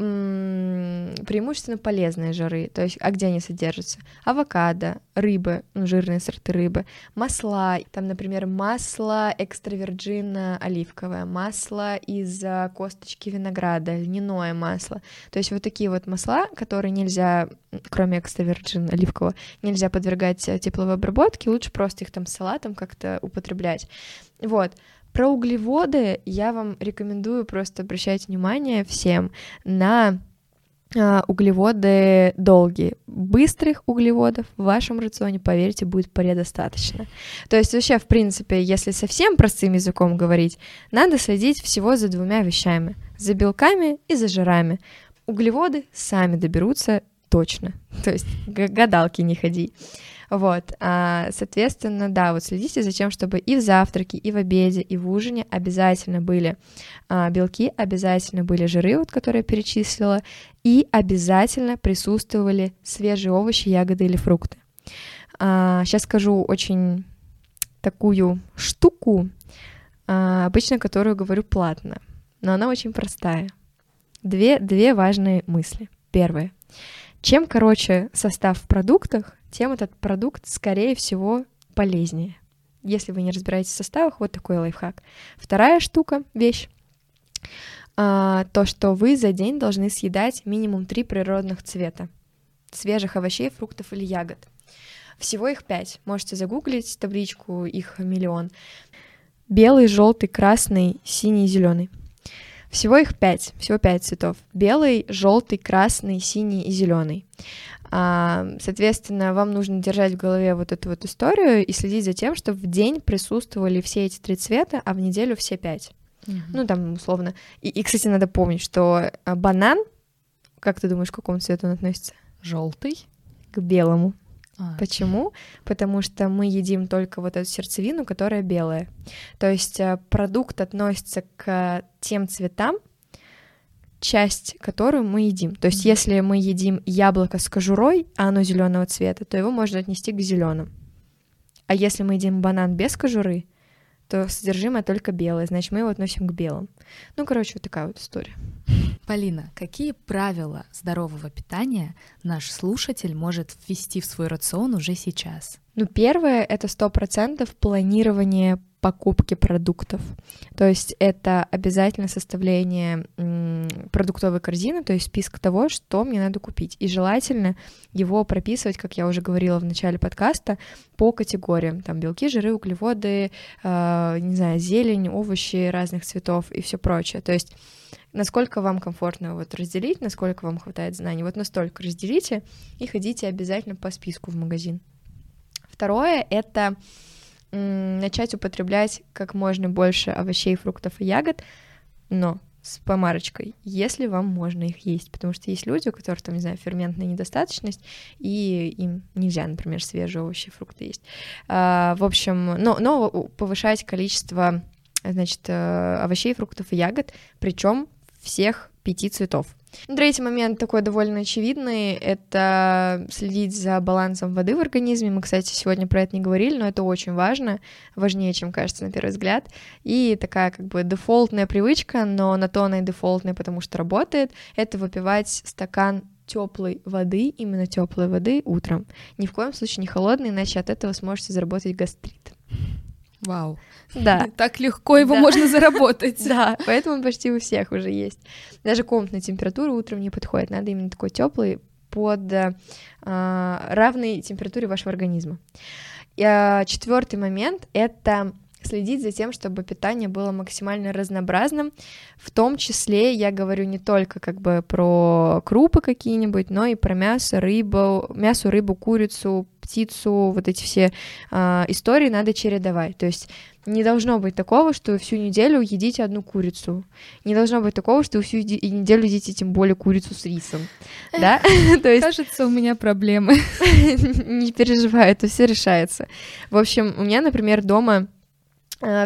преимущественно полезные жиры, то есть, а где они содержатся? Авокадо, рыбы, ну, жирные сорты рыбы, масла, там, например, масло экстравержин оливковое, масло из косточки винограда, льняное масло, то есть вот такие вот масла, которые нельзя, кроме экстравержин оливкового, нельзя подвергать тепловой обработке, лучше просто их там салатом как-то употреблять. Вот, про углеводы я вам рекомендую просто обращать внимание всем на а, углеводы долгие. Быстрых углеводов в вашем рационе, поверьте, будет предостаточно. То есть вообще, в принципе, если совсем простым языком говорить, надо следить всего за двумя вещами. За белками и за жирами. Углеводы сами доберутся точно. То есть гадалки не ходи. Вот, а, соответственно, да, вот следите за тем, чтобы и в завтраке, и в обеде, и в ужине обязательно были а, белки, обязательно были жиры, вот, которые я перечислила, и обязательно присутствовали свежие овощи, ягоды или фрукты. А, сейчас скажу очень такую штуку, а, обычно которую говорю платно, но она очень простая. Две, две важные мысли. Первое. Чем короче состав в продуктах, тем этот продукт, скорее всего, полезнее. Если вы не разбираетесь в составах, вот такой лайфхак. Вторая штука, вещь, а, то, что вы за день должны съедать минимум три природных цвета свежих овощей, фруктов или ягод. Всего их пять. Можете загуглить табличку, их миллион. Белый, желтый, красный, синий, зеленый. Всего их пять, всего пять цветов. Белый, желтый, красный, синий и зеленый. А, соответственно, вам нужно держать в голове вот эту вот историю и следить за тем, чтобы в день присутствовали все эти три цвета, а в неделю все пять. Mm-hmm. Ну, там, условно. И, и, кстати, надо помнить, что а, банан Как ты думаешь, к какому цвету он относится? Желтый. К белому. А, Почему? Потому что мы едим только вот эту сердцевину, которая белая. То есть э, продукт относится к тем цветам, часть которую мы едим. То есть, если мы едим яблоко с кожурой, а оно зеленого цвета, то его можно отнести к зеленым. А если мы едим банан без кожуры, то содержимое только белое, значит, мы его относим к белым. Ну, короче, вот такая вот история. Полина, какие правила здорового питания наш слушатель может ввести в свой рацион уже сейчас? Ну, первое — это сто процентов планирование покупки продуктов. То есть это обязательно составление продуктовой корзины, то есть список того, что мне надо купить. И желательно его прописывать, как я уже говорила в начале подкаста, по категориям. Там белки, жиры, углеводы, э, не знаю, зелень, овощи разных цветов и все прочее. То есть насколько вам комфортно вот разделить, насколько вам хватает знаний, вот настолько разделите и ходите обязательно по списку в магазин. Второе — это начать употреблять как можно больше овощей, фруктов и ягод, но с помарочкой, если вам можно их есть, потому что есть люди, у которых там, не знаю, ферментная недостаточность, и им нельзя, например, свежие овощи фрукты есть. А, в общем, но, но повышать количество, значит, э, овощей, фруктов и ягод, причем всех пяти цветов. Третий момент такой довольно очевидный — это следить за балансом воды в организме. Мы, кстати, сегодня про это не говорили, но это очень важно, важнее, чем кажется на первый взгляд. И такая как бы дефолтная привычка, но на то она и дефолтная, потому что работает, это выпивать стакан теплой воды, именно теплой воды утром. Ни в коем случае не холодной, иначе от этого сможете заработать гастрит. Вау. Да. Так легко его Да. можно заработать. Да, поэтому почти у всех уже есть. Даже комнатная температура утром не подходит, надо именно такой теплый под э, а, равной температуре вашего организма. Четвертый момент — это следить за тем, чтобы питание было максимально разнообразным. В том числе я говорю не только как бы про крупы какие-нибудь, но и про мясо, рыбу, мясо, рыбу, курицу, птицу, вот эти все а, истории надо чередовать. То есть не должно быть такого, что всю неделю едите одну курицу. Не должно быть такого, что всю неделю едите тем более курицу с рисом. Да? То есть Кажется, у меня проблемы. не переживай, это все решается. В общем, у меня, например, дома э,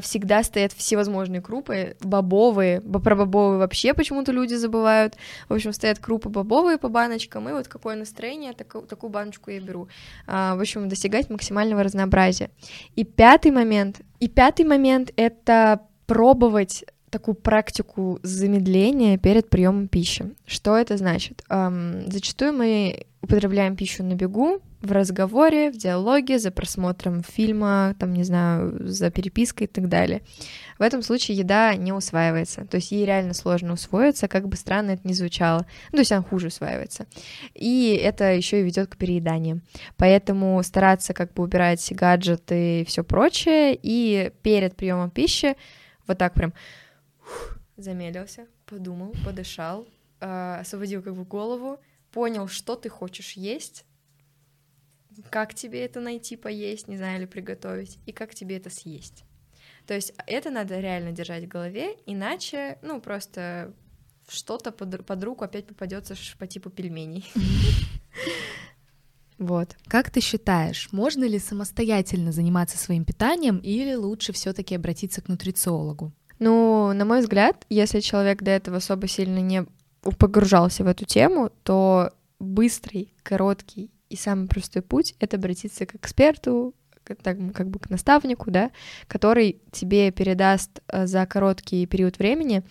всегда стоят всевозможные крупы, бобовые, бо- про бобовые вообще почему-то люди забывают. В общем, стоят крупы бобовые по баночкам, и вот какое настроение, таку- такую баночку я беру. А, В общем, достигать максимального разнообразия. И пятый момент, и пятый момент — это пробовать такую практику замедления перед приемом пищи. Что это значит? Ам, зачастую мы употребляем пищу на бегу, в разговоре, в диалоге, за просмотром фильма, там, не знаю, за перепиской и так далее. В этом случае еда не усваивается, то есть ей реально сложно усвоиться, как бы странно это ни звучало. Ну, то есть она хуже усваивается. И это еще и ведет к перееданию. Поэтому стараться как бы убирать гаджеты и все прочее, и перед приемом пищи вот так прям замедлился, подумал, подышал, э, освободил как бы голову, понял, что ты хочешь есть, как тебе это найти, поесть, не знаю, или приготовить, и как тебе это съесть. То есть это надо реально держать в голове, иначе, ну, просто что-то под, под руку опять попадется по типу пельменей. Вот. Как ты считаешь, можно ли самостоятельно заниматься своим питанием или лучше все-таки обратиться к нутрициологу? Ну, на мой взгляд, если человек до этого особо сильно не погружался в эту тему, то быстрый, короткий и самый простой путь — это обратиться к эксперту, так, как бы к наставнику, да, который тебе передаст э, за короткий период времени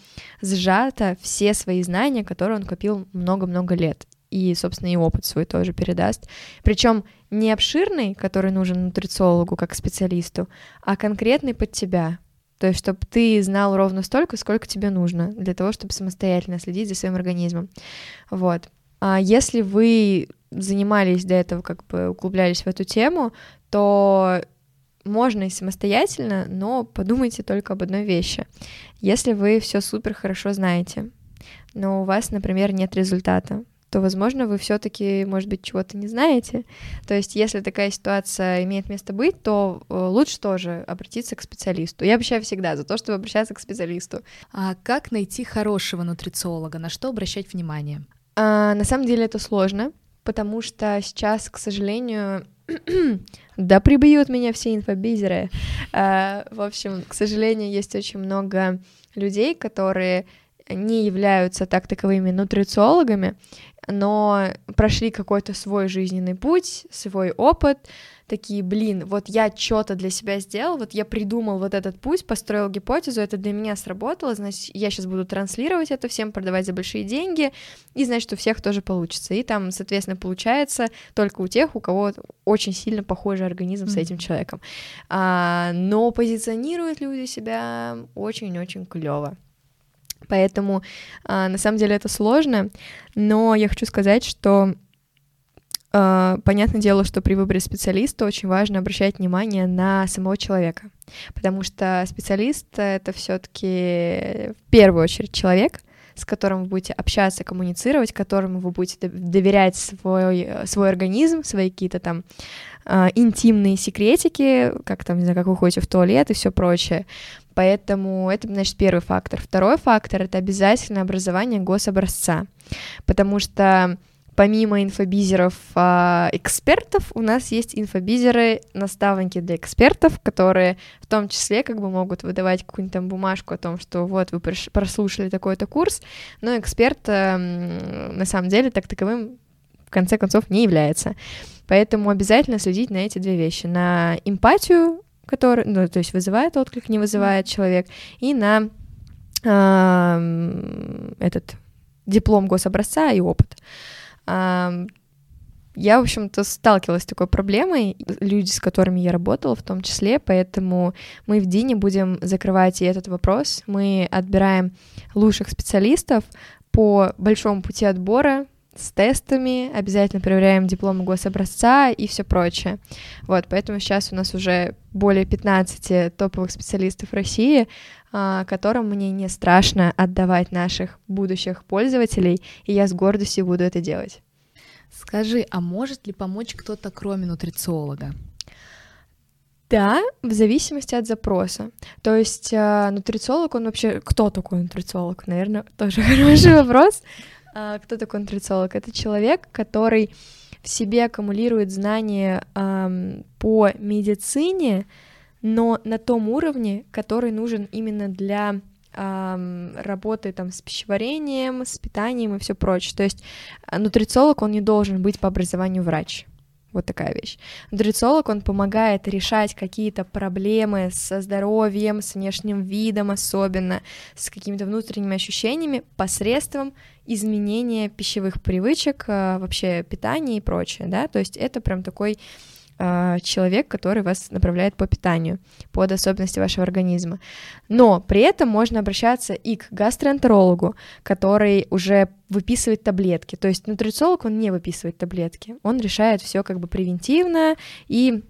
сжато все свои знания, которые он копил много-много лет. И, собственно, и опыт свой тоже передаст. Причем не обширный, который нужен нутрициологу как специалисту, а конкретный под тебя. То есть, чтобы ты знал ровно столько, сколько тебе нужно для того, чтобы самостоятельно следить за своим организмом. Вот. А если вы занимались до этого, как бы углублялись в эту тему, то можно и самостоятельно, но подумайте только об одной вещи. Если вы все супер хорошо знаете, но у вас, например, нет результата, то, возможно, вы все-таки, может быть, чего-то не знаете. То есть, если такая ситуация имеет место быть, то э, лучше тоже обратиться к специалисту. Я обещаю всегда за то, чтобы обращаться к специалисту. А как найти хорошего нутрициолога? На что обращать внимание? А, на самом деле это сложно, потому что сейчас, к сожалению, да прибьют меня все инфобизеры. А, в общем, к сожалению, есть очень много людей, которые не являются так таковыми нутрициологами, но прошли какой-то свой жизненный путь, свой опыт, такие, блин, вот я что-то для себя сделал, вот я придумал вот этот путь, построил гипотезу, это для меня сработало, значит, я сейчас буду транслировать это всем, продавать за большие деньги, и значит, у всех тоже получится. И там, соответственно, получается только у тех, у кого очень сильно похожий организм mm-hmm. с этим человеком. А, но позиционируют люди себя очень-очень клево. Поэтому а, на самом деле это сложно, но я хочу сказать, что а, понятное дело, что при выборе специалиста очень важно обращать внимание на самого человека, потому что специалист это все-таки в первую очередь человек, с которым вы будете общаться, коммуницировать, которому вы будете доверять свой, свой организм, свои какие-то там э, интимные секретики, как там, не знаю, как вы ходите в туалет и все прочее. Поэтому это, значит, первый фактор. Второй фактор — это обязательно образование гособразца, потому что помимо инфобизеров а, экспертов, у нас есть инфобизеры, наставники для экспертов, которые в том числе как бы могут выдавать какую-нибудь там бумажку о том, что вот вы прослушали такой-то курс, но эксперт а, на самом деле так таковым в конце концов не является. Поэтому обязательно следить на эти две вещи, на эмпатию который, ну, то есть вызывает отклик, не вызывает человек, и на э, этот диплом гособразца и опыт. Э, я, в общем-то, сталкивалась с такой проблемой, люди, с которыми я работала в том числе, поэтому мы в Дине будем закрывать и этот вопрос. Мы отбираем лучших специалистов по большому пути отбора, с тестами, обязательно проверяем дипломы гособразца и все прочее. Вот, поэтому сейчас у нас уже более 15 топовых специалистов России, а, которым мне не страшно отдавать наших будущих пользователей, и я с гордостью буду это делать. Скажи, а может ли помочь кто-то, кроме нутрициолога? Да, в зависимости от запроса. То есть э, нутрициолог, он вообще... Кто такой нутрициолог? Наверное, тоже хороший вопрос. А, кто такой нутрициолог? Это человек, который в себе аккумулирует знания эм, по медицине, но на том уровне, который нужен именно для эм, работы там с пищеварением, с питанием и все прочее. То есть а, нутрициолог, он не должен быть по образованию врач. Вот такая вещь. Нутрициолог, он помогает решать какие-то проблемы со здоровьем, с внешним видом особенно, с какими-то внутренними ощущениями посредством изменения пищевых привычек, а, вообще питания и прочее, да, то есть это прям такой а, человек, который вас направляет по питанию, под особенности вашего организма. Но при этом можно обращаться и к гастроэнтерологу, который уже выписывает таблетки. То есть нутрициолог, он не выписывает таблетки, он решает все как бы превентивно и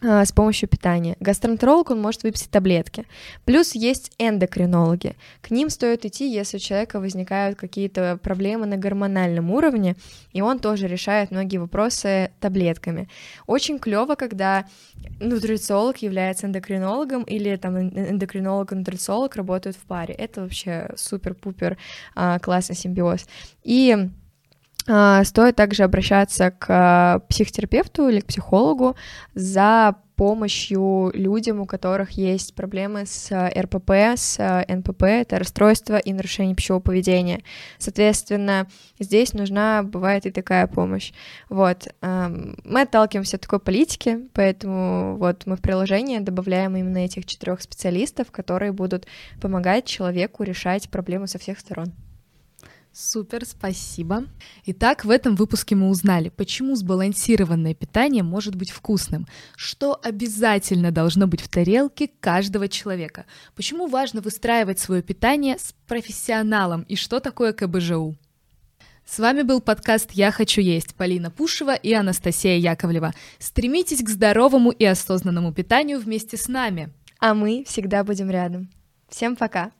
с помощью питания. Гастроэнтеролог, он может выписать таблетки. Плюс есть эндокринологи. К ним стоит идти, если у человека возникают какие-то проблемы на гормональном уровне, и он тоже решает многие вопросы таблетками. Очень клево, когда нутрициолог является эндокринологом или там эндокринолог и нутрициолог работают в паре. Это вообще супер-пупер а, классный симбиоз. И а, стоит также обращаться к а, психотерапевту или к психологу за помощью людям, у которых есть проблемы с а, РПП, с НПП, это расстройство и нарушение пищевого поведения. Соответственно, здесь нужна бывает и такая помощь. Вот. Мы отталкиваемся от такой политики, поэтому вот мы в приложение добавляем именно этих четырех специалистов, которые будут помогать человеку решать проблемы со всех сторон. Супер, спасибо. Итак, в этом выпуске мы узнали, почему сбалансированное питание может быть вкусным, что обязательно должно быть в тарелке каждого человека, почему важно выстраивать свое питание с профессионалом и что такое КБЖУ. С вами был подкаст «Я хочу есть» Полина Пушева и Анастасия Яковлева. Стремитесь к здоровому и осознанному питанию вместе с нами. А мы всегда будем рядом. Всем пока!